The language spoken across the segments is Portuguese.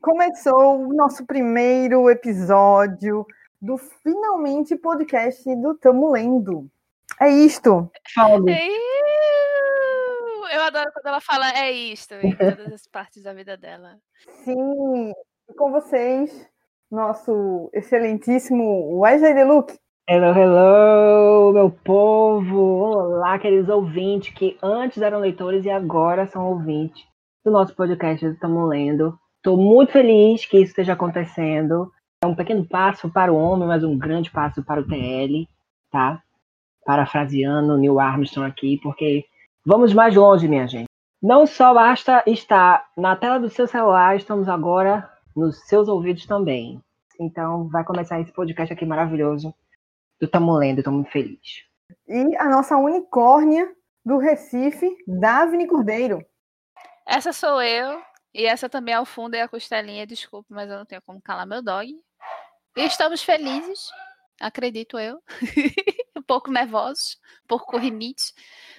Começou o nosso primeiro episódio do finalmente podcast do Tamo Lendo. É isto. Fala. Eu adoro quando ela fala é isto em todas as partes da vida dela. Sim, com vocês, nosso excelentíssimo Wesley Deluxe. Hello, hello, meu povo! Olá, queridos ouvintes que antes eram leitores e agora são ouvintes do nosso podcast Estamos Lendo. Estou muito feliz que isso esteja acontecendo. É um pequeno passo para o homem, mas um grande passo para o TL, tá? Parafraseando Neil Armstrong aqui, porque vamos mais longe, minha gente. Não só basta estar na tela do seu celular, estamos agora nos seus ouvidos também. Então, vai começar esse podcast aqui maravilhoso do Tamo Lendo, estou muito feliz. E a nossa unicórnia do Recife, Davine Cordeiro. Essa sou eu, e essa também é o fundo e a costelinha, desculpe, mas eu não tenho como calar meu dog. E estamos felizes, acredito eu. um pouco nervosos, um pouco com rinite,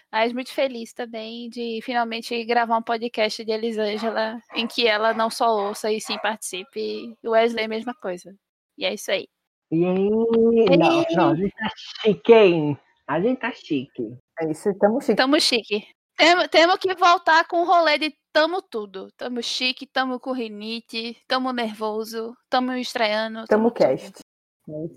mas muito feliz também de finalmente gravar um podcast de Elisângela em que ela não só ouça e sim participe. E o Wesley, mesma coisa. E é isso aí. E aí, não, não, a gente tá chique, hein? A gente tá chique. É isso, estamos chique. Tamo chique. Temos, temos que voltar com o rolê de tamo tudo. Tamo chique, tamo com rinite, tamo nervoso, tamo estreando. Tamo, tamo cast.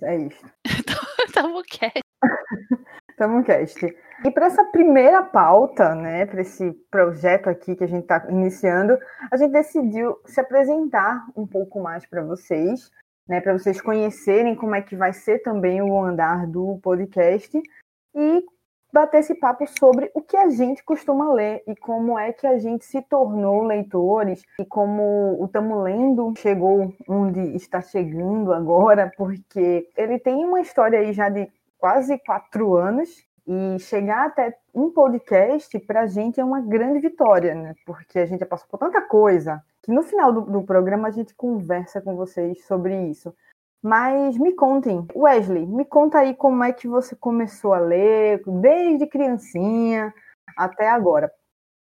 É isso. tamo cast. tamo cast. E para essa primeira pauta, né, para esse projeto aqui que a gente está iniciando, a gente decidiu se apresentar um pouco mais para vocês, né, para vocês conhecerem como é que vai ser também o andar do podcast e bater esse papo sobre o que a gente costuma ler e como é que a gente se tornou leitores e como o Tamo Lendo chegou onde está chegando agora, porque ele tem uma história aí já de quase quatro anos e chegar até um podcast para a gente é uma grande vitória, né? Porque a gente já passou por tanta coisa que no final do, do programa a gente conversa com vocês sobre isso. Mas me contem, Wesley, me conta aí como é que você começou a ler, desde criancinha até agora.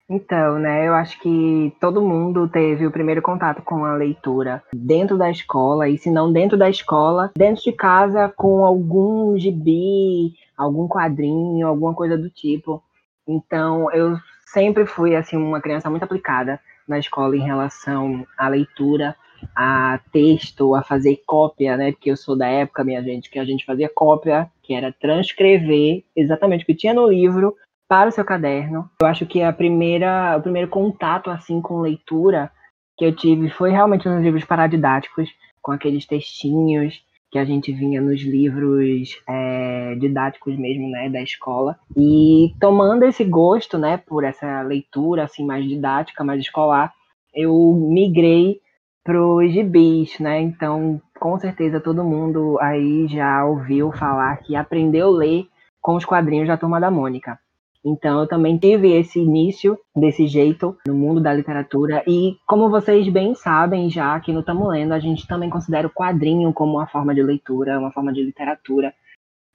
Então, né, eu acho que todo mundo teve o primeiro contato com a leitura dentro da escola, e se não dentro da escola, dentro de casa com algum gibi, algum quadrinho, alguma coisa do tipo. Então, eu sempre fui assim uma criança muito aplicada na escola em relação à leitura, a texto, a fazer cópia, né? Porque eu sou da época, minha gente, que a gente fazia cópia, que era transcrever exatamente o que tinha no livro para o seu caderno. Eu acho que a primeira, o primeiro contato assim com leitura que eu tive foi realmente nos livros paradidáticos, com aqueles textinhos que a gente vinha nos livros é, didáticos mesmo, né, da escola. E tomando esse gosto, né, por essa leitura assim mais didática, mais escolar, eu migrei os gibis, né? Então, com certeza todo mundo aí já ouviu falar que aprendeu a ler com os quadrinhos da Turma da Mônica. Então, eu também tive esse início desse jeito no mundo da literatura. E, como vocês bem sabem, já aqui no Tamo Lendo, a gente também considera o quadrinho como uma forma de leitura, uma forma de literatura.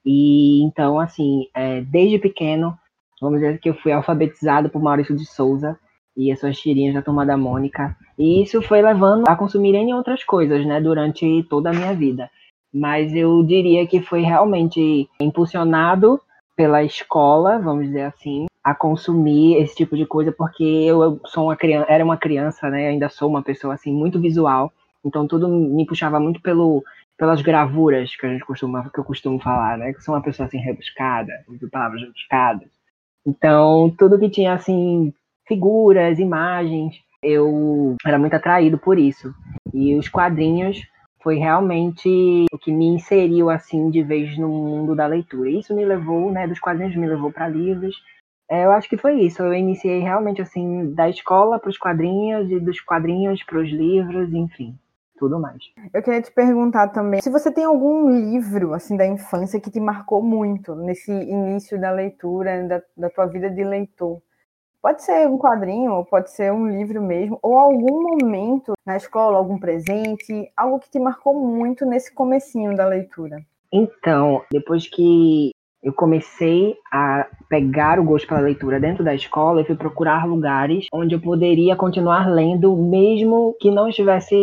E, então, assim, é, desde pequeno, vamos dizer que eu fui alfabetizado por Maurício de Souza e as suas tirinhas da Turma da Mônica. E isso foi levando a consumir em outras coisas, né, durante toda a minha vida. Mas eu diria que foi realmente impulsionado pela escola, vamos dizer assim, a consumir esse tipo de coisa, porque eu sou uma criança, era uma criança, né, ainda sou uma pessoa assim muito visual, então tudo me puxava muito pelo pelas gravuras que a gente costuma que eu costumo falar, né, que sou uma pessoa assim rebuscada, palavras rebuscadas. Então, tudo que tinha assim figuras, imagens, eu era muito atraído por isso. E os quadrinhos foi realmente o que me inseriu assim de vez no mundo da leitura. Isso me levou, né, dos quadrinhos me levou para livros. É, eu acho que foi isso. Eu iniciei realmente assim da escola para os quadrinhos e dos quadrinhos para os livros, enfim, tudo mais. Eu queria te perguntar também se você tem algum livro assim da infância que te marcou muito nesse início da leitura, da, da tua vida de leitor. Pode ser um quadrinho, ou pode ser um livro mesmo, ou algum momento na escola, algum presente, algo que te marcou muito nesse comecinho da leitura. Então, depois que eu comecei a pegar o gosto pela leitura dentro da escola e fui procurar lugares onde eu poderia continuar lendo, mesmo que não estivesse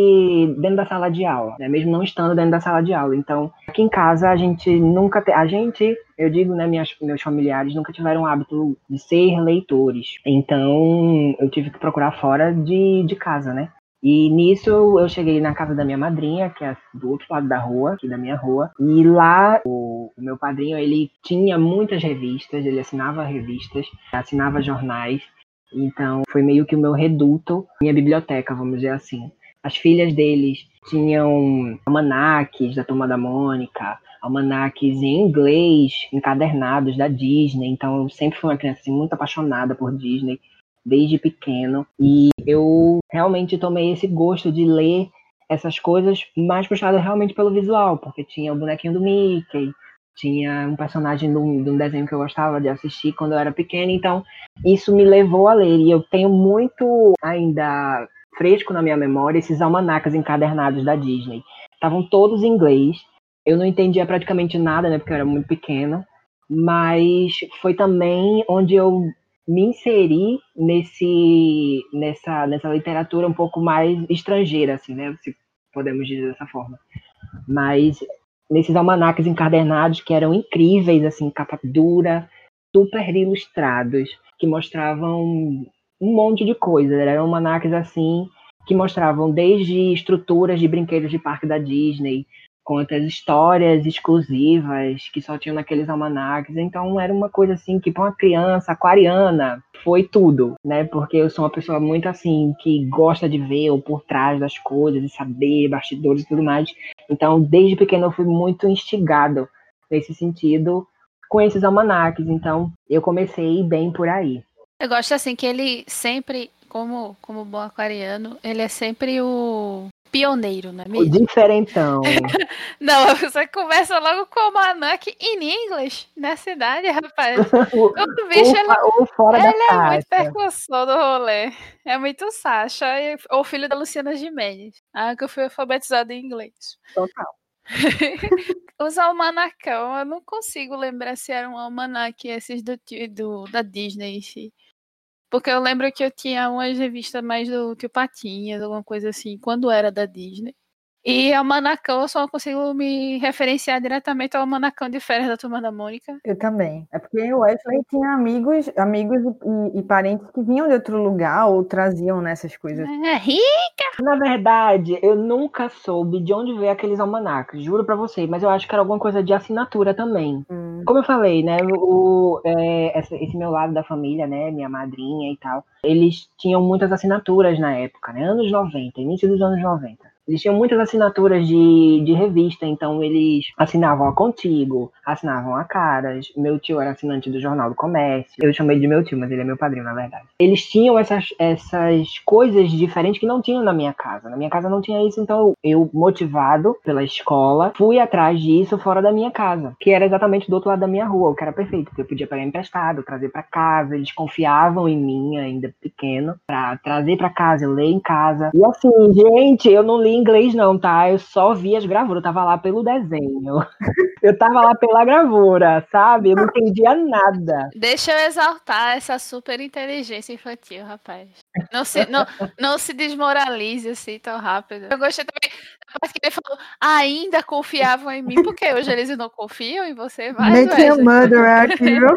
dentro da sala de aula, né? mesmo não estando dentro da sala de aula. Então, aqui em casa a gente nunca, te... a gente, eu digo, né, minhas, meus familiares nunca tiveram o hábito de ser leitores. Então, eu tive que procurar fora de, de casa, né? E nisso eu cheguei na casa da minha madrinha, que é do outro lado da rua, aqui da minha rua. E lá o, o meu padrinho, ele tinha muitas revistas, ele assinava revistas, assinava jornais. Então foi meio que o meu reduto, minha biblioteca, vamos dizer assim. As filhas deles tinham almanaques da Turma da Mônica, almanaques em inglês, encadernados da Disney. Então eu sempre fui uma criança assim, muito apaixonada por Disney desde pequeno. E eu realmente tomei esse gosto de ler essas coisas mais puxada realmente pelo visual, porque tinha o bonequinho do Mickey, tinha um personagem de um, de um, desenho que eu gostava de assistir quando eu era pequena, então isso me levou a ler. E eu tenho muito ainda fresco na minha memória esses almanacas encadernados da Disney. Estavam todos em inglês. Eu não entendia praticamente nada, né, porque eu era muito pequena, mas foi também onde eu me inseri nesse, nessa, nessa literatura um pouco mais estrangeira, assim, né? Se podemos dizer dessa forma. Mas nesses almanaques encadernados que eram incríveis, assim, capa dura, super ilustrados, que mostravam um monte de coisas. Eram almanaques assim que mostravam desde estruturas de brinquedos de parque da Disney, quanto as histórias exclusivas que só tinham naqueles almanacs. Então era uma coisa assim que para uma criança aquariana foi tudo, né? Porque eu sou uma pessoa muito assim que gosta de ver o por trás das coisas e saber bastidores e tudo mais. Então desde pequeno eu fui muito instigado nesse sentido com esses almanacs. Então eu comecei bem por aí. Eu gosto assim que ele sempre como, como bom aquariano, ele é sempre o pioneiro, não é mesmo? O diferentão. não, você conversa logo com o Manak em inglês na cidade, rapaz. o bicho, ou, ele, ou fora ele da é muito percussor do rolê. É muito Sasha, ou filho da Luciana Gimenez. Ah, que eu fui alfabetizado em inglês. Total. Os almanacão, eu não consigo lembrar se eram um almanac esses do, do, da Disney. Porque eu lembro que eu tinha umas revistas mais do Tio Patinhas, alguma coisa assim, quando era da Disney. E a Manacão eu só consigo me referenciar diretamente ao Manacão de férias da Turma da Mônica. Eu também. É porque o Wesley tinha amigos, amigos e, e, parentes que vinham de outro lugar ou traziam nessas coisas. É rica! Na verdade, eu nunca soube de onde veio aqueles almanacs, juro para você, mas eu acho que era alguma coisa de assinatura também. Hum. Como eu falei, né, o, é, esse, esse meu lado da família, né, minha madrinha e tal, eles tinham muitas assinaturas na época, né, anos 90, início dos anos 90. Eles tinham muitas assinaturas de, de revista, então eles assinavam a Contigo, assinavam a Caras. Meu tio era assinante do Jornal do Comércio. Eu chamei de meu tio, mas ele é meu padrinho, na verdade. Eles tinham essas, essas coisas diferentes que não tinham na minha casa. Na minha casa não tinha isso, então eu, motivado pela escola, fui atrás disso fora da minha casa, que era exatamente do outro lado da minha rua, o que era perfeito, porque eu podia pegar emprestado, trazer para casa. Eles confiavam em mim, ainda pequeno, para trazer para casa, eu ler em casa. E assim, gente, eu não li inglês, não, tá? Eu só vi as gravuras, eu tava lá pelo desenho. Eu tava lá pela gravura, sabe? Eu não entendia nada. Deixa eu exaltar essa super inteligência infantil, rapaz. Não se, não, não se desmoralize assim tão rápido. Eu gostei também da parte que ele falou, ainda confiavam em mim, porque hoje eles não confiam em você mais. Make a mother aqui, viu?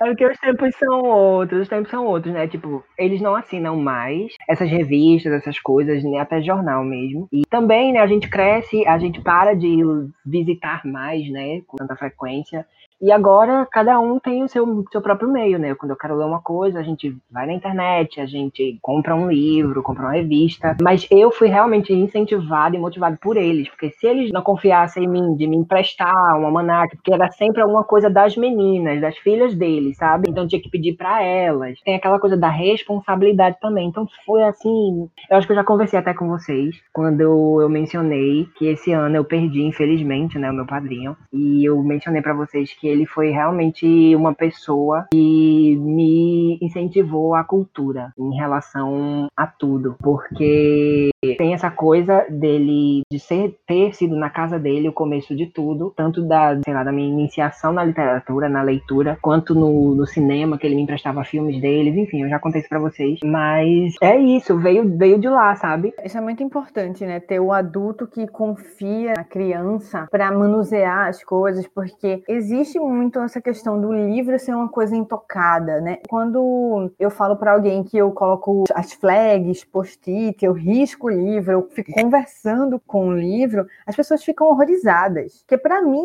é porque os tempos são outros, os tempos são outros, né? Tipo, eles não assinam mais essas revistas, essas coisas, né? Até jornal mesmo. E também, né, a gente cresce, a gente para de visitar mais, né, com tanta frequência. E agora cada um tem o seu, seu próprio meio, né? Quando eu quero ler uma coisa, a gente vai na internet, a gente compra um livro, compra uma revista. Mas eu fui realmente incentivado e motivado por eles, porque se eles não confiassem em mim, de me emprestar uma almanac, porque era sempre alguma coisa das meninas, das filhas deles, sabe? Então tinha que pedir para elas. Tem aquela coisa da responsabilidade também. Então foi assim. Eu acho que eu já conversei até com vocês quando eu, eu mencionei que esse ano eu perdi, infelizmente, né, o meu padrinho. E eu mencionei para vocês que ele foi realmente uma pessoa que me incentivou a cultura em relação a tudo, porque tem essa coisa dele de ser ter sido na casa dele o começo de tudo, tanto da, sei lá, da minha iniciação na literatura, na leitura, quanto no, no cinema, que ele me emprestava filmes deles, enfim, eu já contei isso pra vocês. Mas é isso, veio, veio de lá, sabe? Isso é muito importante, né? Ter o adulto que confia na criança para manusear as coisas, porque existe muito essa questão do livro ser uma coisa intocada, né? Quando eu falo para alguém que eu coloco as flags, post-it, eu risco o livro, eu fico conversando com o livro, as pessoas ficam horrorizadas. Porque para mim,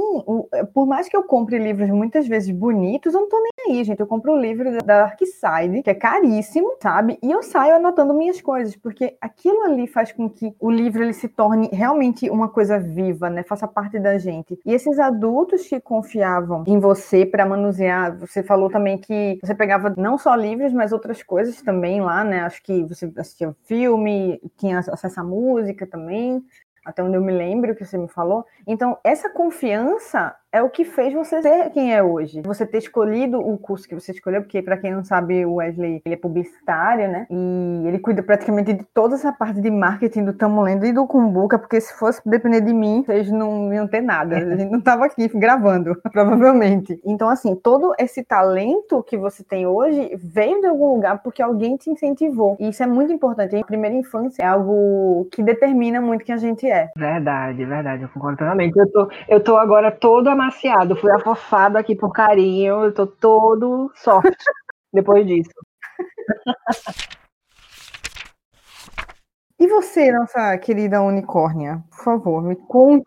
por mais que eu compre livros muitas vezes bonitos, eu não tô nem aí, gente. Eu compro o livro da Darkside, que é caríssimo, sabe? E eu saio anotando minhas coisas, porque aquilo ali faz com que o livro ele se torne realmente uma coisa viva, né? Faça parte da gente. E esses adultos que confiavam em você para manusear, você falou também que você pegava não só livros, mas outras coisas também lá, né? Acho que você assistia filme, tinha acesso à música também até onde eu me lembro que você me falou. Então, essa confiança é o que fez você ser quem é hoje. Você ter escolhido o curso que você escolheu, porque para quem não sabe, o Wesley, ele é publicitário, né? E ele cuida praticamente de toda essa parte de marketing do Tamo Lendo e do Kumbuka, porque se fosse depender de mim, vocês não iam ter nada. A gente não tava aqui gravando, provavelmente. Então, assim, todo esse talento que você tem hoje veio de algum lugar porque alguém te incentivou. E isso é muito importante. A primeira infância é algo que determina muito quem a gente é. Verdade, verdade. Eu concordo totalmente. Eu tô, eu tô agora todo amaciado, fui afofado aqui por carinho, eu tô todo sorte depois disso. E você, nossa querida unicórnia, por favor, me conte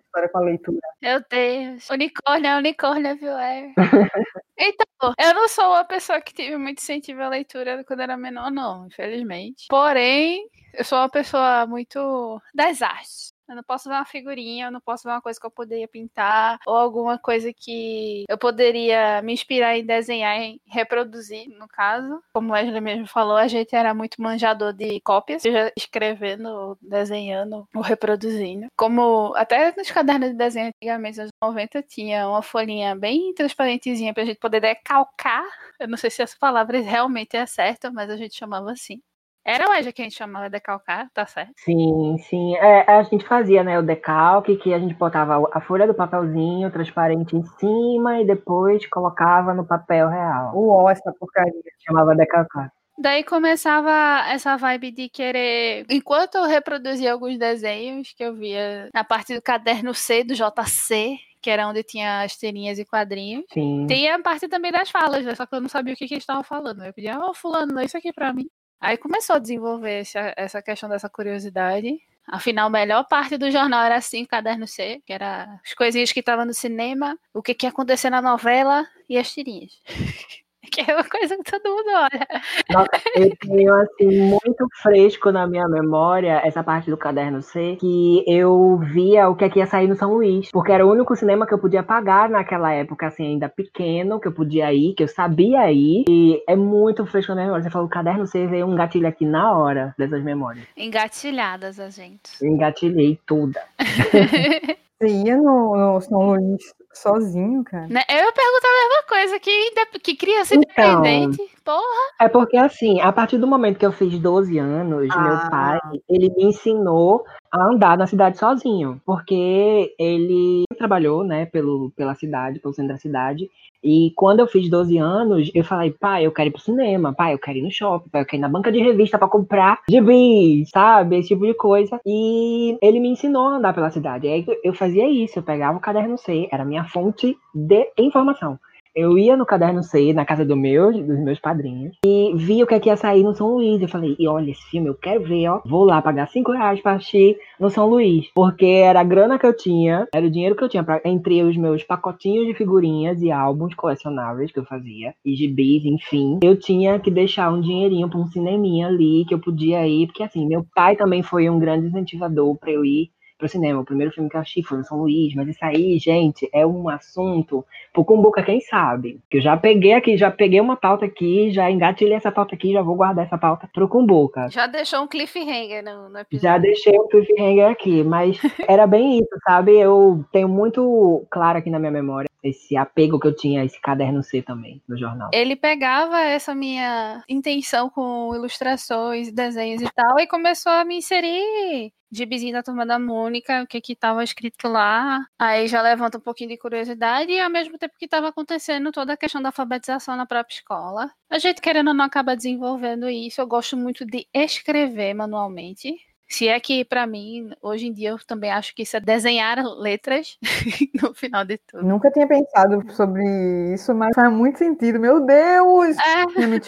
história com a leitura. Meu Deus, unicórnio é unicórnio, viu? É. então, eu não sou uma pessoa que tive muito incentivo à leitura quando era menor, não, infelizmente. Porém, eu sou uma pessoa muito das artes. Eu não posso ver uma figurinha, eu não posso ver uma coisa que eu poderia pintar, ou alguma coisa que eu poderia me inspirar em desenhar e reproduzir, no caso. Como o Wesley mesmo falou, a gente era muito manjador de cópias, seja escrevendo, desenhando ou reproduzindo. Como até nos cadernos de desenho antigamente, nos 90, tinha uma folhinha bem transparentezinha pra gente poder decalcar. Eu não sei se essa palavra realmente é certa, mas a gente chamava assim. Era hoje que a gente chamava decalcar, tá certo? Sim, sim. É, a gente fazia, né, o decalque, que a gente botava a folha do papelzinho transparente em cima e depois colocava no papel real. Uó, essa porcaria. Chamava decalcar. Daí começava essa vibe de querer. Enquanto eu reproduzia alguns desenhos que eu via na parte do caderno C do JC, que era onde tinha as tirinhas e quadrinhos. Sim. Tem a parte também das falas, né? Só que eu não sabia o que, que eles estavam falando. Eu pedia, ô, oh, fulano, isso aqui pra mim. Aí começou a desenvolver essa, essa questão dessa curiosidade. Afinal, a melhor parte do jornal era assim, o caderno C, que era as coisinhas que estavam no cinema, o que, que ia acontecer na novela e as tirinhas. que é uma coisa que todo mundo olha. Nossa, eu tenho, assim, muito fresco na minha memória essa parte do caderno C, que eu via o que, é que ia sair no São Luís, porque era o único cinema que eu podia pagar naquela época, assim, ainda pequeno, que eu podia ir, que eu sabia ir, e é muito fresco na minha memória. Você falou caderno C, veio um gatilho aqui na hora dessas memórias. Engatilhadas a gente. Engatilhei toda. Você ia no, no São Luís sozinho, cara? Né? Eu ia perguntar a mesma coisa, que, que criança então, independente, porra. É porque assim, a partir do momento que eu fiz 12 anos, ah. meu pai, ele me ensinou a andar na cidade sozinho, porque ele trabalhou, né, pelo, pela cidade, pelo centro da cidade, e quando eu fiz 12 anos, eu falei, pai, eu quero ir pro cinema, pai, eu quero ir no shopping, pai, eu quero ir na banca de revista para comprar gibi, sabe? Esse tipo de coisa. E ele me ensinou a andar pela cidade. Aí eu fazia isso, eu pegava o caderno C, era minha fonte de informação. Eu ia no caderno C, na casa do meu, dos meus padrinhos, e via o que, é que ia sair no São Luís. Eu falei, e olha, esse filme eu quero ver, ó. Vou lá pagar 5 reais pra assistir no São Luís. Porque era a grana que eu tinha, era o dinheiro que eu tinha pra, entre os meus pacotinhos de figurinhas e álbuns colecionáveis que eu fazia, e gibis, enfim. Eu tinha que deixar um dinheirinho pra um cineminha ali que eu podia ir, porque assim, meu pai também foi um grande incentivador pra eu ir pro cinema. O primeiro filme que eu assisti foi o São Luís, mas isso aí, gente, é um assunto pro Cumbuca, quem sabe? Que eu já peguei aqui, já peguei uma pauta aqui, já engatilhei essa pauta aqui, já vou guardar essa pauta pro Cumbuca. Já deixou um cliffhanger no, no episódio. Já deixei um cliffhanger aqui, mas era bem isso, sabe? Eu tenho muito claro aqui na minha memória esse apego que eu tinha a esse caderno C também, no jornal. Ele pegava essa minha intenção com ilustrações, desenhos e tal, e começou a me inserir gibizinho da turma da Mônica, o que que tava escrito lá. Aí já levanta um pouquinho de curiosidade, e ao mesmo tempo que estava acontecendo toda a questão da alfabetização na própria escola. A gente querendo ou não acaba desenvolvendo isso. Eu gosto muito de escrever manualmente. Se é que, para mim, hoje em dia, eu também acho que isso é desenhar letras no final de tudo. Nunca tinha pensado sobre isso, mas faz muito sentido. Meu Deus! É, Me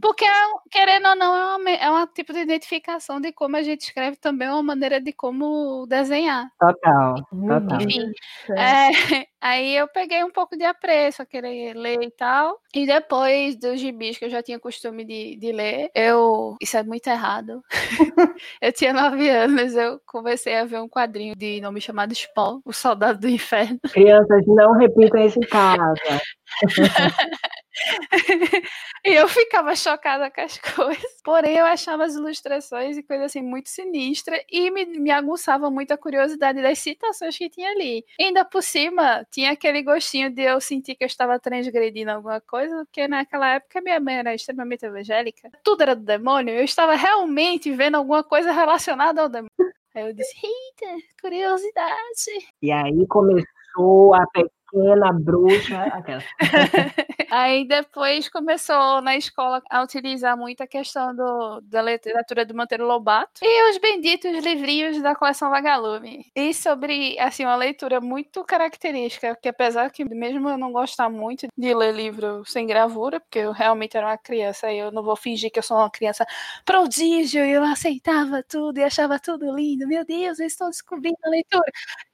porque, querendo ou não, é uma, é uma tipo de identificação de como a gente escreve também, é uma maneira de como desenhar. Total, total. Enfim. É, aí eu peguei um pouco de apreço a querer ler e tal. E depois dos gibis que eu já tinha costume de, de ler, eu. Isso é muito errado. eu tinha nove anos, eu comecei a ver um quadrinho de nome chamado Spawn, o Soldado do Inferno. Crianças, não repitam isso em casa. e eu ficava chocada com as coisas. Porém, eu achava as ilustrações e coisas assim muito sinistras e me, me aguçava muito a curiosidade das citações que tinha ali. E ainda por cima, tinha aquele gostinho de eu sentir que eu estava transgredindo alguma coisa, porque naquela época minha mãe era extremamente evangélica. Tudo era do demônio, eu estava realmente vendo alguma coisa relacionada ao demônio. Aí eu disse, eita, curiosidade. E aí começou a pequena bruxa. Aquela. Aí depois começou na escola a utilizar muito a questão do, da literatura do Monteiro Lobato e os benditos livrinhos da coleção Vagalume. E sobre, assim, uma leitura muito característica, que apesar que mesmo eu não gostar muito de ler livro sem gravura, porque eu realmente era uma criança e eu não vou fingir que eu sou uma criança prodígio e eu aceitava tudo e achava tudo lindo. Meu Deus, eu estou descobrindo a leitura.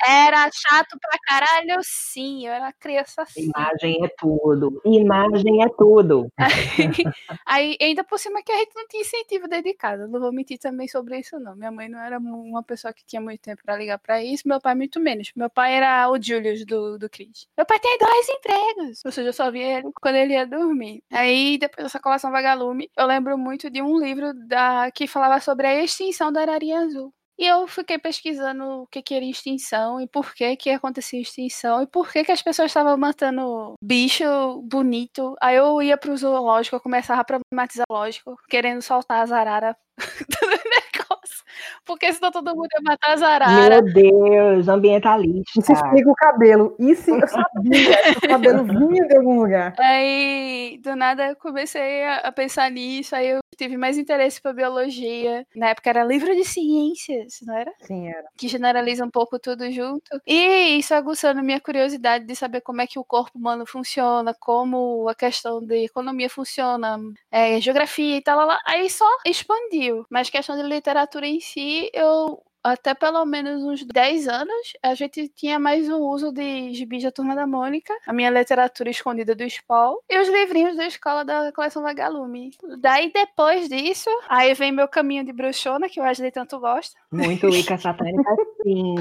Era chato pra caralho, sim. Eu era criança assim. Imagem é tudo. Imagem é tudo. Aí, ainda por cima que a gente não tinha incentivo dedicado. Não vou mentir também sobre isso, não. Minha mãe não era uma pessoa que tinha muito tempo pra ligar pra isso. Meu pai, muito menos. Meu pai era o Julius do, do Chris. Meu pai tem dois empregos. Ou seja, eu só via ele quando ele ia dormir. Aí, depois dessa coleção Vagalume, eu lembro muito de um livro da, que falava sobre a extinção da ararinha azul. E eu fiquei pesquisando o que, que era extinção e por que que acontecia extinção e por que que as pessoas estavam matando bicho bonito. Aí eu ia pro zoológico, eu começava a problematizar o zoológico, querendo soltar as araras do negócio. Porque senão todo mundo ia matar as araras. Meu Deus, ambientalista. Isso explica o cabelo. Isso eu sabia que o cabelo vinha de algum lugar. Aí, do nada, eu comecei a, pensar nisso. Aí eu tive mais interesse por biologia. Na época era livro de ciências, não era? Sim, era. que generaliza um pouco tudo junto. E isso aguçando minha curiosidade de saber como é que o corpo humano funciona, como a questão de economia funciona, é, geografia e tal, lá, lá. aí só expandiu. Mas questão de literatura em si, eu até pelo menos uns 10 anos, a gente tinha mais o uso de gibis da Turma da Mônica, a minha literatura escondida do Spawn, e os livrinhos da escola da coleção Vagalume. Daí, depois disso, aí vem meu caminho de bruxona, que o Wesley tanto gosta. Muito Wicca satânica, sim.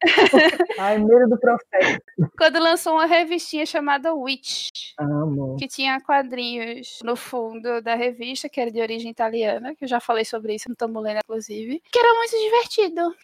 Ai, medo do profeta. Quando lançou uma revistinha chamada Witch, Amo. que tinha quadrinhos no fundo da revista, que era de origem italiana, que eu já falei sobre isso no Tambulena, inclusive, que era muito divertido.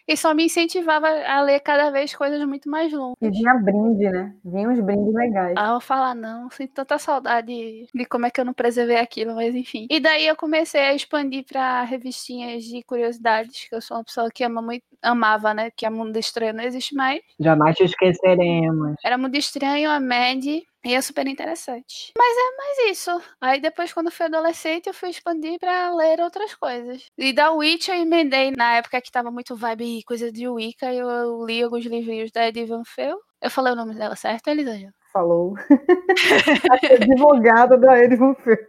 E só me incentivava a ler cada vez coisas muito mais longas. E vinha brinde, né? Vinha uns brindes legais. Ah, eu falar, não, sinto tanta saudade de como é que eu não preservei aquilo, mas enfim. E daí eu comecei a expandir pra revistinhas de curiosidades, que eu sou uma pessoa que ama muito, amava, né? Que a Mundo Estranho não existe mais. Jamais te esqueceremos. Era Mundo Estranho, a Mad, e é super interessante. Mas é mais isso. Aí depois, quando fui adolescente, eu fui expandir pra ler outras coisas. E da Witch eu emendei na época que tava muito vibe e coisa de Wicca, eu, li alguns livrinhos da Eddie Van Fel. Eu falei o nome dela certo, Elisângela? Falou. Advogada da Edmund Fer.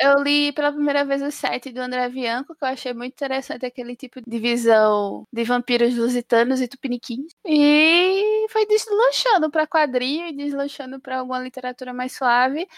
Eu li pela primeira vez o site do André Bianco, que eu achei muito interessante aquele tipo de visão de vampiros lusitanos e tupiniquins. E foi deslanchando para quadrinho e deslanchando para alguma literatura mais suave.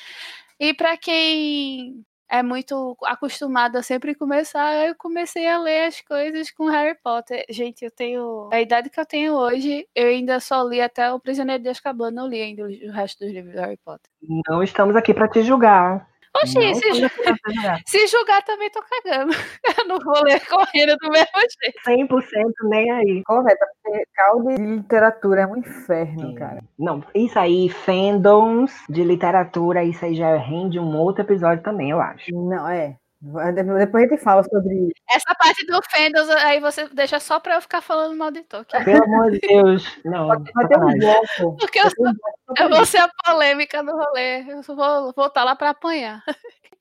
E para quem é muito acostumada a sempre começar. Eu comecei a ler as coisas com Harry Potter. Gente, eu tenho. A idade que eu tenho hoje, eu ainda só li até O Prisioneiro de Azkaban, não li ainda o resto dos livros do Harry Potter. Não estamos aqui para te julgar. Oxi, se, ju se, julgar também tô cagando. Eu não vou ler correndo do mesmo jeito. 100% nem aí. Correto, porque caldo de literatura é um inferno, Sim. cara. Não, isso aí, fandoms de literatura, isso aí já rende um outro episódio também, eu acho. Não, é. Depois a gente fala sobre isso. Essa parte do Fendels, aí você deixa só pra eu ficar falando mal de Tolkien. Pelo amor de Deus. Não, vai ter um bloco. Porque eu, sou, eu vou ser a polêmica do rolê. Eu vou voltar tá lá pra apanhar.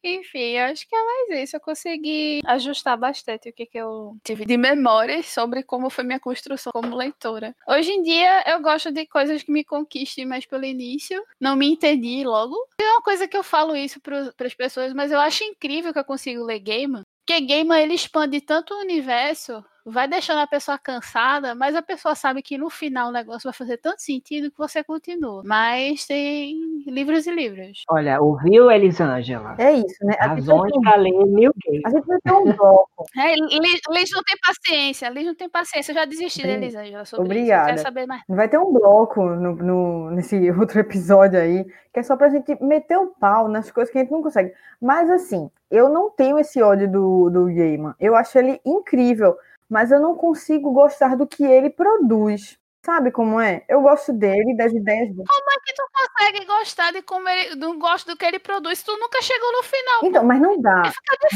Enfim, acho que é mais isso. Eu consegui ajustar bastante o que, que eu tive de memórias sobre como foi minha construção como leitora. Hoje em dia, eu gosto de coisas que me conquistem mais pelo início. Não me entendi logo. É uma coisa que eu falo isso para as pessoas, mas eu acho incrível que eu consigo ler Gaiman. Porque Gaiman, ele expande tanto o universo vai deixando a pessoa cansada, mas a pessoa sabe que no final o negócio vai fazer tanto sentido que você continua. Mas tem livros e livros. Olha, ouviu, Elisângela? É isso, né? Razões para ler New Game. A gente vai ter um bloco. É, Liz não tem paciência, Liz não tem paciência. Eu já desisti da Elisângela sobre Obrigada. isso. Quero saber mais. Vai ter um bloco no, no, nesse outro episódio aí, que é só pra gente meter o pau nas coisas que a gente não consegue. Mas assim, eu não tenho esse ódio do, do Gaiman. Eu acho ele incrível mas eu não consigo gostar do que ele produz. Sabe como é? Eu gosto dele, das ideias dele. Como é que tu consegue gostar de como ele não gosta do que ele produz? Tu nunca chegou no final. Então, mas não dá.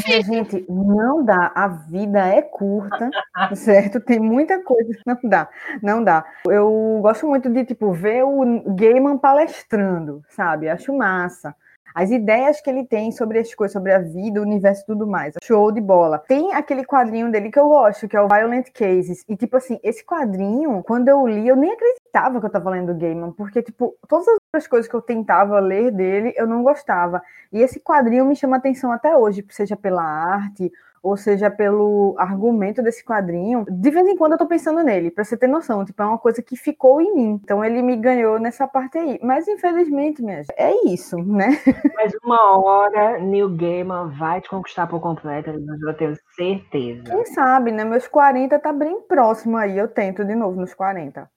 Minha gente, não dá. A vida é curta, certo? Tem muita coisa. Não dá, não dá. Eu gosto muito de, tipo, ver o Gaiman palestrando, sabe? Acho massa as ideias que ele tem sobre as coisas, sobre a vida, o universo e tudo mais. Show de bola. Tem aquele quadrinho dele que eu gosto, que é o Violent Cases. E, tipo assim, esse quadrinho, quando eu li, eu nem acreditava que eu tava lendo Gaiman, porque, tipo, todas as outras coisas que eu tentava ler dele, eu não gostava. E esse quadrinho me chama atenção até hoje, seja pela arte ou seja pelo argumento desse quadrinho, de vez em quando eu tô pensando nele, pra você ter noção, tipo, é uma coisa que ficou em mim. Então ele me ganhou nessa parte aí. Mas infelizmente, minha gente, é isso, né? Mas uma hora Neil Gaiman vai te conquistar por completo, eu tenho certeza. Quem sabe, né? Meus 40 tá bem próximo aí, eu tento de novo nos 40.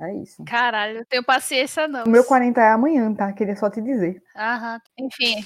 É isso. Caralho, eu tenho paciência não. O meu 40 é amanhã, tá? Queria só te dizer. Aham, enfim.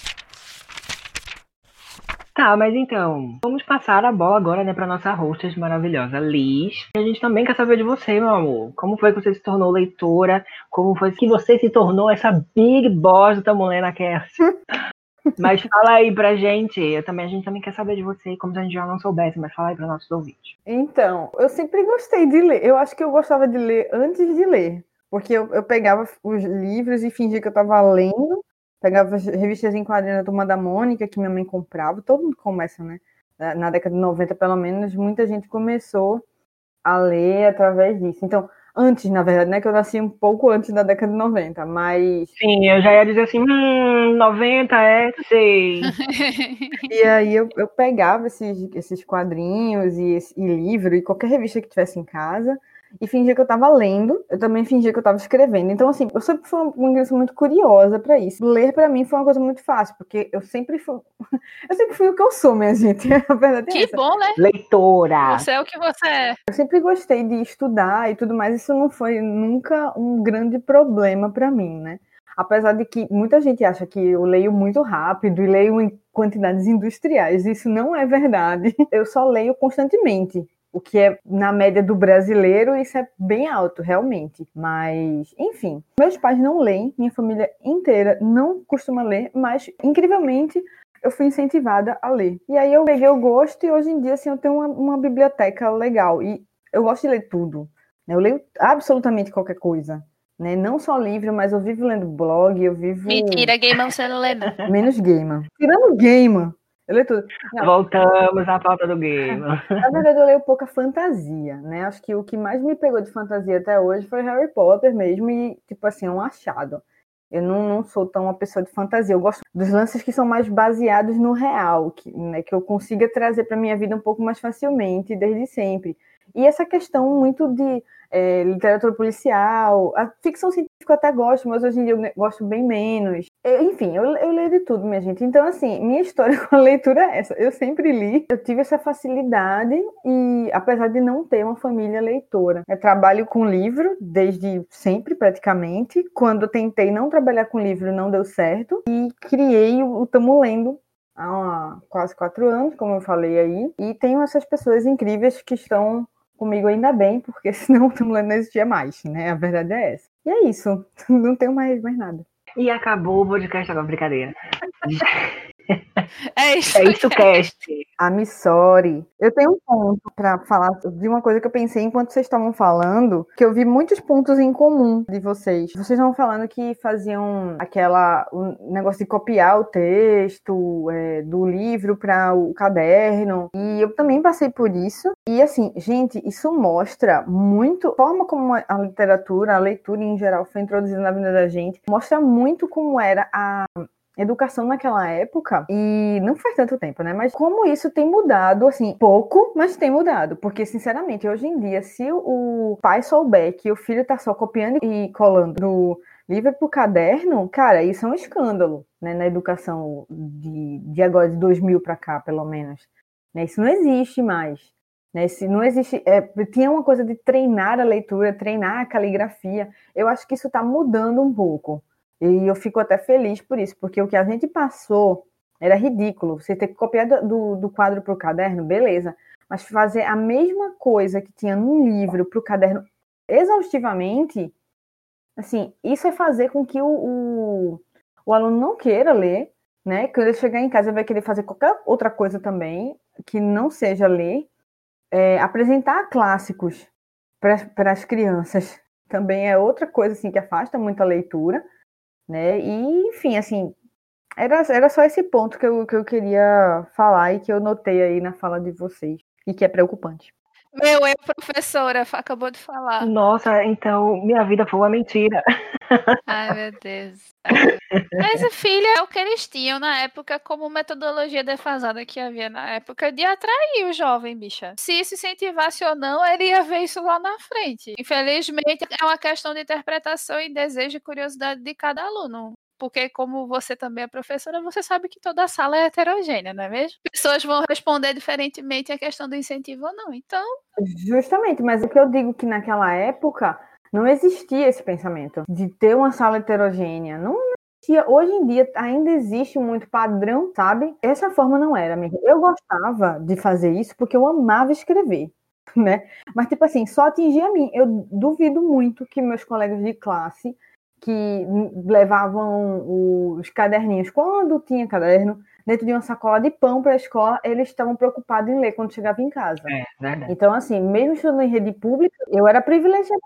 Tá, mas então, vamos passar a bola agora, né, pra nossa hostess maravilhosa, Liz. A gente também quer saber de você, meu amor. Como foi que você se tornou leitora? Como foi que você se tornou essa big boss da Mulher Cast? mas fala aí pra gente. Eu também, a gente também quer saber de você, como se a gente já não soubesse, mas fala aí para nossos ouvintes. Então, eu sempre gostei de ler. Eu acho que eu gostava de ler antes de ler. Porque eu, eu pegava os livros e fingia que eu tava lendo Pegava revistas em quadrinhos da Turma da Mônica, que minha mãe comprava. Todo mundo começa, né? Na década de 90, pelo menos, muita gente começou a ler através disso. Então, antes, na verdade, né? Que eu nasci um pouco antes da década de 90, mas. Sim, eu já ia dizer assim, hum, 90 é, sei. e aí eu, eu pegava esses, esses quadrinhos e, e livro e qualquer revista que tivesse em casa e fingia que eu tava lendo, eu também fingia que eu tava escrevendo. Então, assim, eu sempre fui uma criança muito curiosa para isso. Ler para mim foi uma coisa muito fácil, porque eu sempre fui. eu sempre fui o que eu sou, minha gente. A verdade é que essa. bom, né? Leitora. Você é o que você é. Eu sempre gostei de estudar e tudo mais. Isso não foi nunca um grande problema para mim, né? Apesar de que muita gente acha que eu leio muito rápido e leio em quantidades industriais. Isso não é verdade. Eu só leio constantemente o que é na média do brasileiro, isso é bem alto, realmente. Mas, enfim, meus pais não leem, minha família inteira não costuma ler, mas incrivelmente eu fui incentivada a ler. E aí eu peguei o gosto e hoje em dia assim eu tenho uma, uma biblioteca legal e eu gosto de ler tudo. Né? Eu leio absolutamente qualquer coisa. Né? Não só livro, mas eu vivo lendo blog, eu vivo. Mentira, Gaiman você não lê, não. Menos Gaiman. Tirando Gaiman, eu leio tudo. Não. Voltamos à pauta do game. Na verdade, eu leio pouca fantasia, né? Acho que o que mais me pegou de fantasia até hoje foi Harry Potter mesmo, e, tipo assim, é um achado. Eu não, não sou tão uma pessoa de fantasia. Eu gosto dos lances que são mais baseados no real, que, né, que eu consiga trazer para minha vida um pouco mais facilmente, desde sempre. E essa questão muito de é, literatura policial, a ficção científico eu até gosto, mas hoje em dia eu gosto bem menos. Eu, enfim, eu, eu leio de tudo, minha gente. Então, assim, minha história com a leitura é essa. Eu sempre li, eu tive essa facilidade e, apesar de não ter uma família leitora, eu trabalho com livro desde sempre, praticamente. Quando eu tentei não trabalhar com livro, não deu certo. E criei o Tamo Lendo há quase quatro anos, como eu falei aí. E tenho essas pessoas incríveis que estão comigo ainda bem, porque senão o Tumblr não existia mais, né? A verdade é essa. E é isso. Não tenho mais, mais nada. E acabou o podcast agora, brincadeira. É isso. É isso, cast. A Missori. Eu tenho um ponto para falar de uma coisa que eu pensei enquanto vocês estavam falando, que eu vi muitos pontos em comum de vocês. Vocês estavam falando que faziam aquela um negócio de copiar o texto é, do livro para o caderno. E eu também passei por isso. E assim, gente, isso mostra muito a forma como a literatura, a leitura em geral foi introduzida na vida da gente, mostra muito como era a educação naquela época, e não faz tanto tempo, né? Mas como isso tem mudado, assim, pouco, mas tem mudado. Porque, sinceramente, hoje em dia, se o pai souber que o filho tá só copiando e colando no livro pro caderno, cara, isso é um escândalo, né? Na educação de, de agora, de 2000 para cá, pelo menos. Né? Isso não existe mais. Né? Não existe. É, tinha uma coisa de treinar a leitura, treinar a caligrafia. Eu acho que isso está mudando um pouco. E eu fico até feliz por isso, porque o que a gente passou era ridículo. Você ter que copiar do, do quadro para o caderno, beleza. Mas fazer a mesma coisa que tinha num livro para o caderno exaustivamente, assim, isso é fazer com que o, o, o aluno não queira ler, né? Quando ele chegar em casa, ele vai querer fazer qualquer outra coisa também, que não seja ler. É, apresentar clássicos para as crianças também é outra coisa assim que afasta muito a leitura né? E, enfim, assim, era, era só esse ponto que eu, que eu queria falar e que eu notei aí na fala de vocês, e que é preocupante. Meu, eu, professora, acabou de falar. Nossa, então minha vida foi uma mentira. Ai, meu Deus. Mas, filha, é o que eles tinham na época como metodologia defasada que havia na época de atrair o jovem, bicha. Se isso incentivasse ou não, ele ia ver isso lá na frente. Infelizmente, é uma questão de interpretação e desejo e curiosidade de cada aluno porque como você também é professora, você sabe que toda sala é heterogênea, não é mesmo? Pessoas vão responder diferentemente a questão do incentivo ou não. Então. Justamente, mas o que eu digo que naquela época não existia esse pensamento de ter uma sala heterogênea. Não existia. Hoje em dia ainda existe muito padrão, sabe? Essa forma não era, amiga. Eu gostava de fazer isso porque eu amava escrever. Né? Mas, tipo assim, só atingia a mim. Eu duvido muito que meus colegas de classe que levavam os caderninhos, quando tinha caderno, dentro de uma sacola de pão para a escola, eles estavam preocupados em ler quando chegava em casa. É. Então, assim, mesmo estudando em rede pública, eu era privilegiada.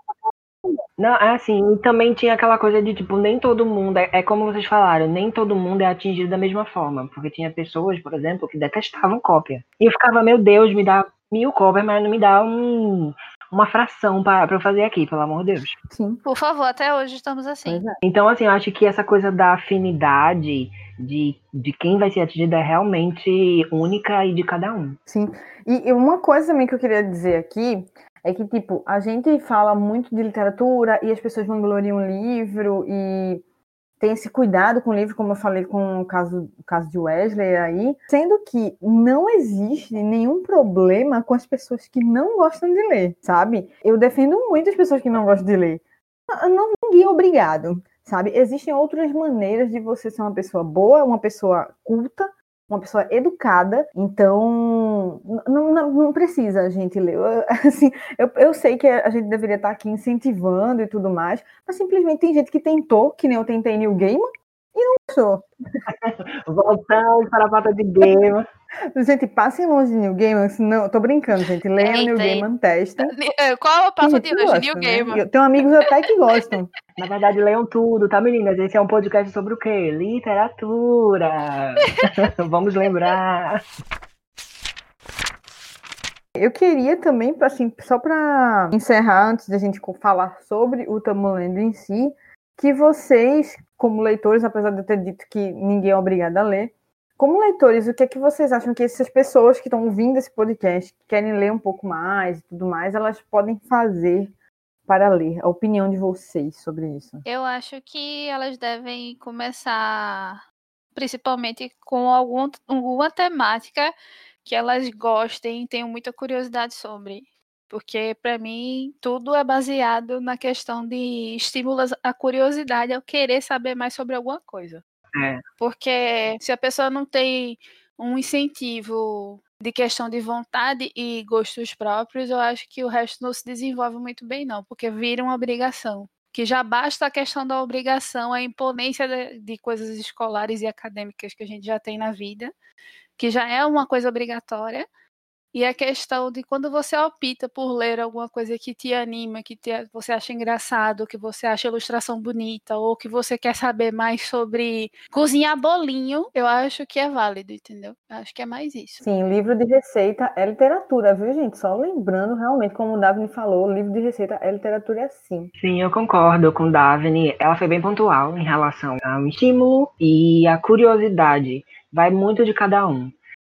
Não, é assim, também tinha aquela coisa de, tipo, nem todo mundo, é, é, como vocês falaram, nem todo mundo é atingido da mesma forma, porque tinha pessoas, por exemplo, que detestavam cópia. E eu ficava, meu Deus, me dá mil cópias, mas não me dá um, uma fração para eu fazer aqui, pelo amor de Deus. Sim. Por favor, até hoje estamos assim. É. Então, assim, eu acho que essa coisa da afinidade de, de quem vai ser atingida é realmente única e de cada um. Sim. E, e uma coisa também que eu queria dizer aqui é que, tipo, a gente fala muito de literatura e as pessoas vangloriam o livro e tem esse cuidado com o livro, como eu falei com o caso, o caso de Wesley aí, sendo que não existe nenhum problema com as pessoas que não gostam de ler, sabe? Eu defendo muito as pessoas que não gostam de ler. Não, ninguém é obrigado, sabe? Existem outras maneiras de você ser uma pessoa boa, uma pessoa culta, uma pessoa educada, então não, precisa a gente ler. Eu, assim, eu, eu sei que a gente deveria estar aqui incentivando e tudo mais, mas simplesmente tem gente que tentou, que nem eu tentei New Game, e não gostou. Voltamos para a pauta de game. Gente, passem longe de New Game, não, tô brincando, gente. Leiam New Game, testem. Eh, qual a pauta de hoje? New Game. Né? Tenho amigos até que gostam. Na verdade, leiam tudo, tá, meninas? Esse é um podcast sobre o quê? Literatura. Vamos lembrar. Eu queria também, assim, só para encerrar, antes da gente falar sobre o Tamulendo em si, que vocês, como leitores, apesar de eu ter dito que ninguém é obrigado a ler, como leitores, o que é que vocês acham que essas pessoas que estão ouvindo esse podcast, que querem ler um pouco mais e tudo mais, elas podem fazer para ler? A opinião de vocês sobre isso? Eu acho que elas devem começar principalmente com algum, alguma temática que elas gostem e tenham muita curiosidade sobre. Porque, para mim, tudo é baseado na questão de estímulos à curiosidade, ao querer saber mais sobre alguma coisa. É. Porque se a pessoa não tem um incentivo de questão de vontade e gostos próprios, eu acho que o resto não se desenvolve muito bem, não, porque vira uma obrigação. Que já basta a questão da obrigação, a imponência de, de coisas escolares e acadêmicas que a gente já tem na vida, que já é uma coisa obrigatória, e a questão de quando você opta por ler alguma coisa que te anima, que te, você acha engraçado, que você acha ilustração bonita, ou que você quer saber mais sobre cozinhar bolinho, eu acho que é válido, entendeu? Eu acho que é mais isso. Sim, livro de receita é literatura, viu, gente? Só lembrando, realmente, como o Daphne falou, livro de receita é literatura é sim. Sim, eu concordo com Daphne. Ela foi bem pontual em relação ao estímulo e a curiosidade. Vai muito de cada um.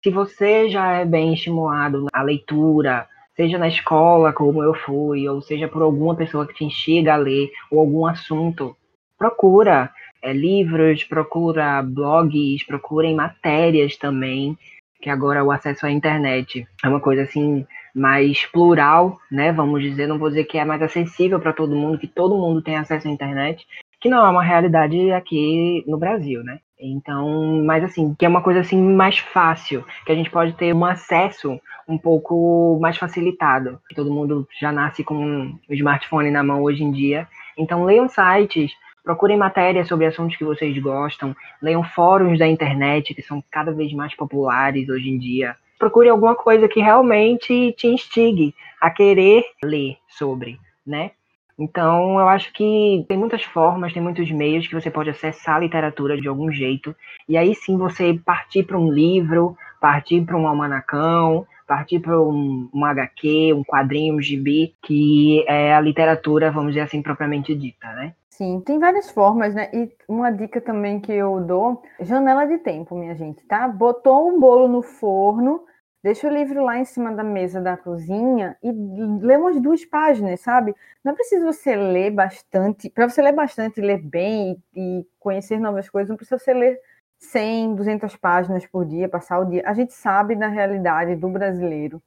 Se você já é bem estimulado à leitura, seja na escola, como eu fui, ou seja por alguma pessoa que te instiga a ler, ou algum assunto, procura é, livros, procura blogs, procurem matérias também, que agora o acesso à internet é uma coisa assim mais plural, né? Vamos dizer, não vou dizer que é mais acessível para todo mundo, que todo mundo tem acesso à internet, que não é uma realidade aqui no Brasil, né? Então, mas assim, que é uma coisa assim mais fácil, que a gente pode ter um acesso um pouco mais facilitado. Todo mundo já nasce com um smartphone na mão hoje em dia. Então, leiam sites, procurem matérias sobre assuntos que vocês gostam, leiam fóruns da internet que são cada vez mais populares hoje em dia. Procure alguma coisa que realmente te instigue a querer ler sobre, né? Então, eu acho que tem muitas formas, tem muitos meios que você pode acessar a literatura de algum jeito. E aí sim você partir para um livro, partir para um almanacão, partir para um, um HQ, um quadrinho, um gibi, que é a literatura, vamos dizer assim, propriamente dita, né? Sim, tem várias formas, né? E uma dica também que eu dou, janela de tempo, minha gente, tá? Botou um bolo no forno, Deixa o livro lá em cima da mesa da cozinha e lê umas duas páginas, sabe? Não é preciso você ler bastante. Para você ler bastante, ler bem e conhecer novas coisas, não precisa você ler 100, 200 páginas por dia, passar o dia. A gente sabe da realidade do brasileiro,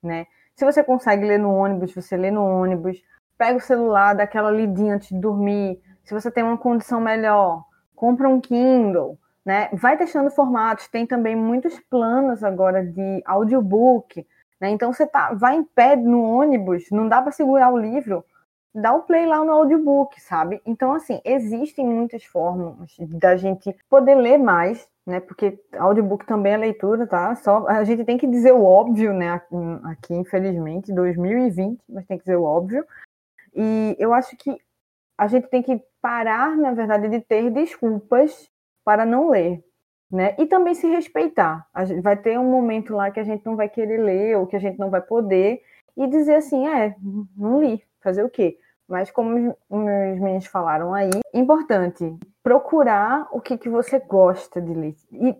né? Se você consegue ler no ônibus, você lê no ônibus. Pega o celular, dá aquela lidinha antes de dormir. Se você tem uma condição melhor, compra um Kindle né? Vai testando formatos, tem também muitos planos agora de audiobook, né? Então você tá, vai em pé no ônibus, não dá para segurar o livro, dá o play lá no audiobook, sabe? Então assim, existem muitas formas da gente poder ler mais, né? Porque audiobook também é leitura, tá? Só a gente tem que dizer o óbvio, né? Aqui, infelizmente, 2020, mas tem que dizer o óbvio. E eu acho que a gente tem que parar, na verdade, de ter desculpas para não ler, né? E também se respeitar. A gente vai ter um momento lá que a gente não vai querer ler ou que a gente não vai poder e dizer assim, é, não li, fazer o quê? Mas como os meus meninos falaram aí, importante procurar o que, que você gosta de ler. E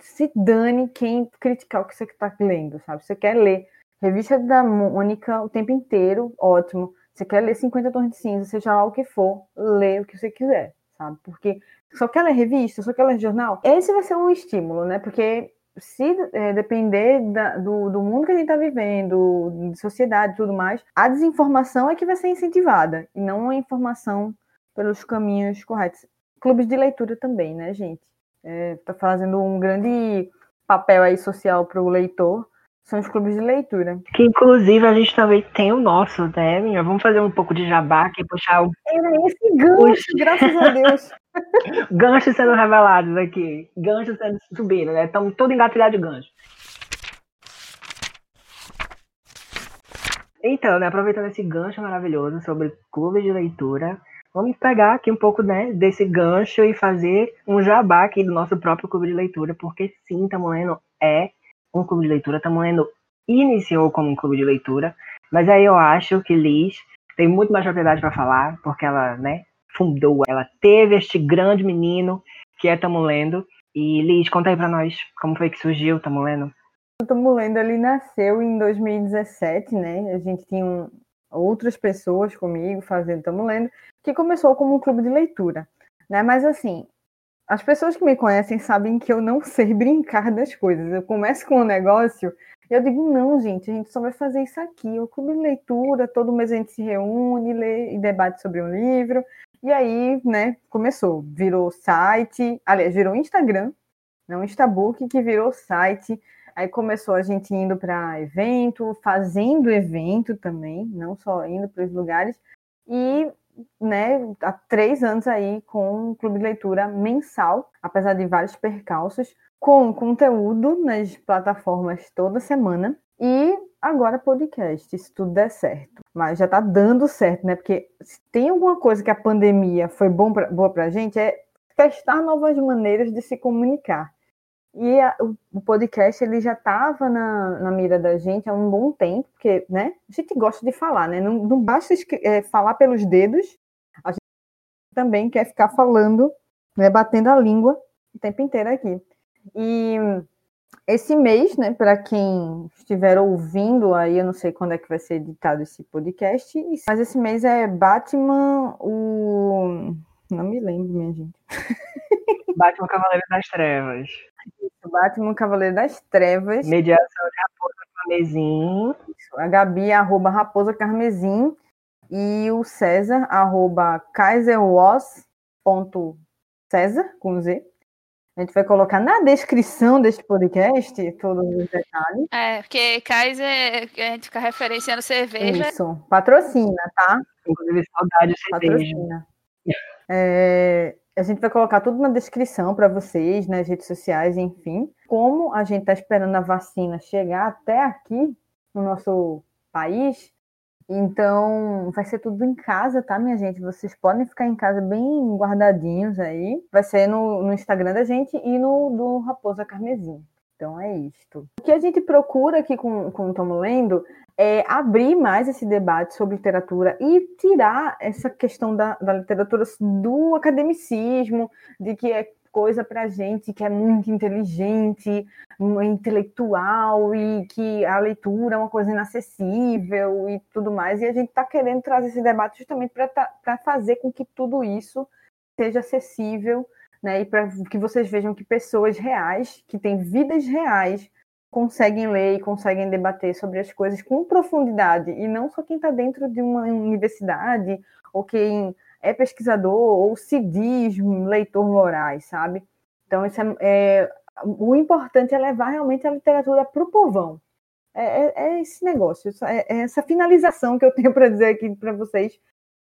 se dane quem criticar o que você está lendo, sabe? Você quer ler revista da Mônica o tempo inteiro, ótimo. Você quer ler 50 tons de cinza, seja lá o que for, lê o que você quiser, sabe? Porque só quer ler revista, só quer ler jornal, esse vai ser um estímulo, né? Porque se é, depender da, do, do, mundo que a gente está vivendo, de sociedade e tudo mais, a desinformação é que vai ser incentivada, e não a informação pelos caminhos corretos. Clubes de leitura também, né, gente? Está é, fazendo um grande papel aí social para o leitor, são os clubes de leitura. Que inclusive a gente também tem o nosso, né, minha? Vamos fazer um pouco de jabá aqui, puxar o. Era esse gancho, graças a Deus. ganchos sendo revelados aqui. Ganchos sendo subindo, né? Estamos todos engatilhados de gancho. Então, né, aproveitando esse gancho maravilhoso sobre clube de leitura, vamos pegar aqui um pouco né, desse gancho e fazer um jabá aqui do nosso próprio clube de leitura, porque sim, Tamoendo é um clube de leitura, Tamoendo iniciou como um clube de leitura, mas aí eu acho que Liz tem muito mais propriedade para falar, porque ela, né, fundou, ela teve este grande menino que é Tamulendo. E Liz, conta aí para nós como foi que surgiu Tamulendo. O Tamulendo ele nasceu em 2017, né? A gente tinha um, outras pessoas comigo fazendo Estamos Lendo, que começou como um clube de leitura. Né? Mas assim, as pessoas que me conhecem sabem que eu não sei brincar das coisas. Eu começo com um negócio e eu digo, não, gente, a gente só vai fazer isso aqui. O clube de leitura, todo mês a gente se reúne, lê e debate sobre um livro. E aí, né, começou. Virou site, aliás, virou Instagram, não Instabook, que virou site. Aí começou a gente indo para evento, fazendo evento também, não só indo para os lugares. E né, há três anos aí com um clube de leitura mensal, apesar de vários percalços, com conteúdo nas plataformas toda semana e agora podcast, se tudo der certo. Mas já tá dando certo, né? Porque se tem alguma coisa que a pandemia foi bom pra, boa pra gente é testar novas maneiras de se comunicar. E a, o podcast ele já estava na, na mira da gente há um bom tempo, porque né, a gente gosta de falar, né? Não, não basta é, falar pelos dedos, a gente também quer ficar falando, né, batendo a língua o tempo inteiro aqui. E esse mês, né, para quem estiver ouvindo aí, eu não sei quando é que vai ser editado esse podcast, mas esse mês é Batman, o. Não me lembro, minha gente. Batman Cavaleiro das Trevas. Batman Cavaleiro das Trevas. Mediação de Raposa Carmesim. A Gabi, arroba Raposa Carmesim. E o César, arroba César com Z. A gente vai colocar na descrição deste podcast todos os detalhes. É, porque Kaiser, a gente fica referenciando cerveja. Isso, patrocina, tá? Inclusive, saudade de cerveja. Patrocina. É, a gente vai colocar tudo na descrição para vocês, nas redes sociais, enfim. Como a gente está esperando a vacina chegar até aqui no nosso país, então vai ser tudo em casa, tá, minha gente? Vocês podem ficar em casa bem guardadinhos aí. Vai ser no, no Instagram da gente e no do Raposa Carmesim. Então é isto. O que a gente procura aqui com, com o Tomo Lendo é abrir mais esse debate sobre literatura e tirar essa questão da, da literatura do academicismo, de que é coisa para gente que é muito inteligente, intelectual e que a leitura é uma coisa inacessível e tudo mais. E a gente está querendo trazer esse debate justamente para fazer com que tudo isso seja acessível né? E para que vocês vejam que pessoas reais, que têm vidas reais, conseguem ler e conseguem debater sobre as coisas com profundidade, e não só quem está dentro de uma universidade, ou quem é pesquisador, ou se diz leitor morais, sabe? Então, isso é, é o importante é levar realmente a literatura para o povão. É, é, é, esse negócio, é, é, essa finalização que eu tenho para dizer aqui para vocês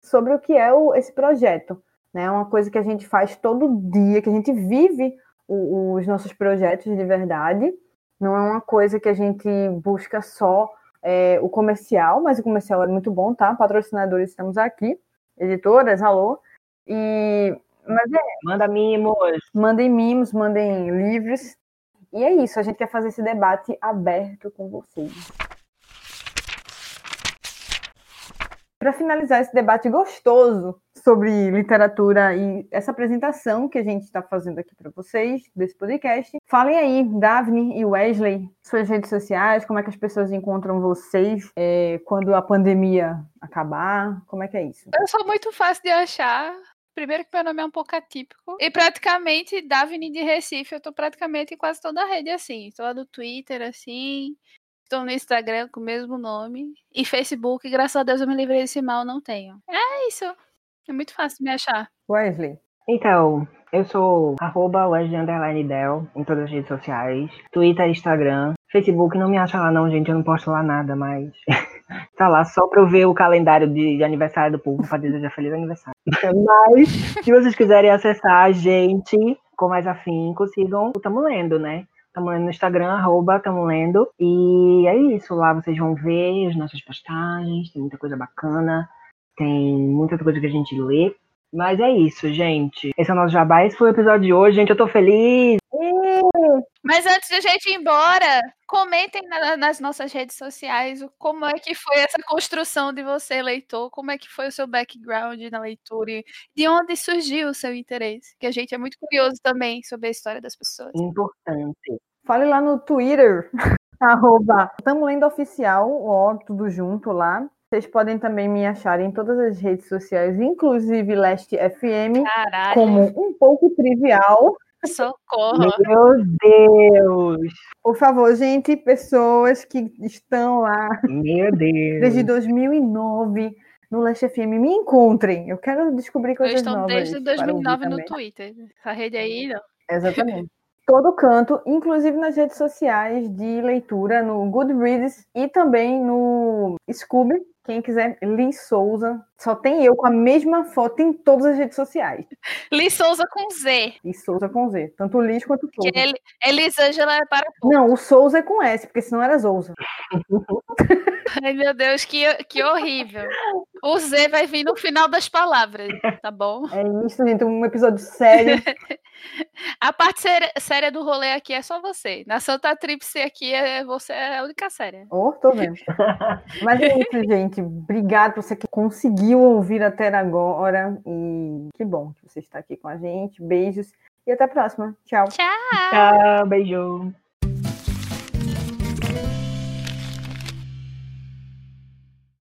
sobre o que é o, esse projeto né? É uma coisa que a gente faz todo dia, que a gente vive o, os nossos projetos de verdade. Não é uma coisa que a gente busca só é, o comercial, mas o comercial é muito bom, tá? Patrocinadores, estamos aqui. Editoras, alô. E mas é, manda mimos. Mandem mimos, mandem livros. E é isso, a gente quer fazer esse debate aberto com vocês. Para finalizar esse debate gostoso sobre literatura e essa apresentação que a gente está fazendo aqui para vocês, desse podcast. Falem aí, Daphne e Wesley, suas redes sociais, como é que as pessoas encontram vocês é, quando a pandemia acabar, como é que é isso? Eu sou muito fácil de achar. Primeiro que meu nome é um pouco atípico. E praticamente, Daphne de Recife, eu tô praticamente em quase toda a rede assim. Tô lá no Twitter, assim. Estou no Instagram com o mesmo nome. E Facebook, graças a Deus eu me livrei desse mal, não tenho. É isso. É muito fácil me achar. Wesley. Então, eu sou arroba Wesley Del em todas as redes sociais. Twitter, Instagram. Facebook não me acha lá não, gente. Eu não posto lá nada, mas tá lá só pra eu ver o calendário de, de aniversário do povo pra desejar feliz aniversário. mas, se vocês quiserem acessar a gente com mais afinco, sigam o Tamo Lendo, né? Tamo lendo no Instagram, arroba Tamo Lendo. E é isso, lá vocês vão ver as nossas postagens, tem muita coisa bacana. Tem muita coisa que a gente lê. Mas é isso, gente. Esse é o nosso jabá. Esse foi o episódio de hoje, gente. Eu tô feliz. Mas antes de a gente ir embora, comentem na, nas nossas redes sociais como é que foi essa construção de você, leitor, como é que foi o seu background na leitura e de onde surgiu o seu interesse. Que a gente é muito curioso também sobre a história das pessoas. Importante. Fale lá no Twitter, arroba Tamo Lendo Oficial, ó, tudo junto lá. Vocês podem também me achar em todas as redes sociais, inclusive Leste FM, Caralho. como um pouco trivial. Socorro. Meu Deus! Por favor, gente, pessoas que estão lá Meu Deus! desde 2009 no Leste FM, me encontrem. Eu quero descobrir Eu coisas estou novas. desde para ouvir 2009 no. Twitter. Essa rede aí, não. Exatamente. Todo canto, inclusive nas redes sociais de leitura, no Goodreads e também no Scooby. Quem quiser, Liz Souza. Só tem eu com a mesma foto em todas as redes sociais. Liz Souza com Z. Liz Souza com Z. Tanto Liz quanto Souza. Que ele, Elisângela é para pouco. Não, o Souza é com S, porque senão era Souza. Ai, meu Deus, que, que horrível. O Z vai vir no final das palavras, tá bom? É isso, gente. Um episódio sério. A parte séria, do rolê aqui é só você. Na Santa Tríplice aqui, é, você é a única séria. Oh, tô vendo. Mas é isso, gente. Obrigado por você que conseguiu ouvir até agora. E que bom que você está aqui com a gente. Beijos e até a próxima. Tchau. Tchau! Tchau, beijo!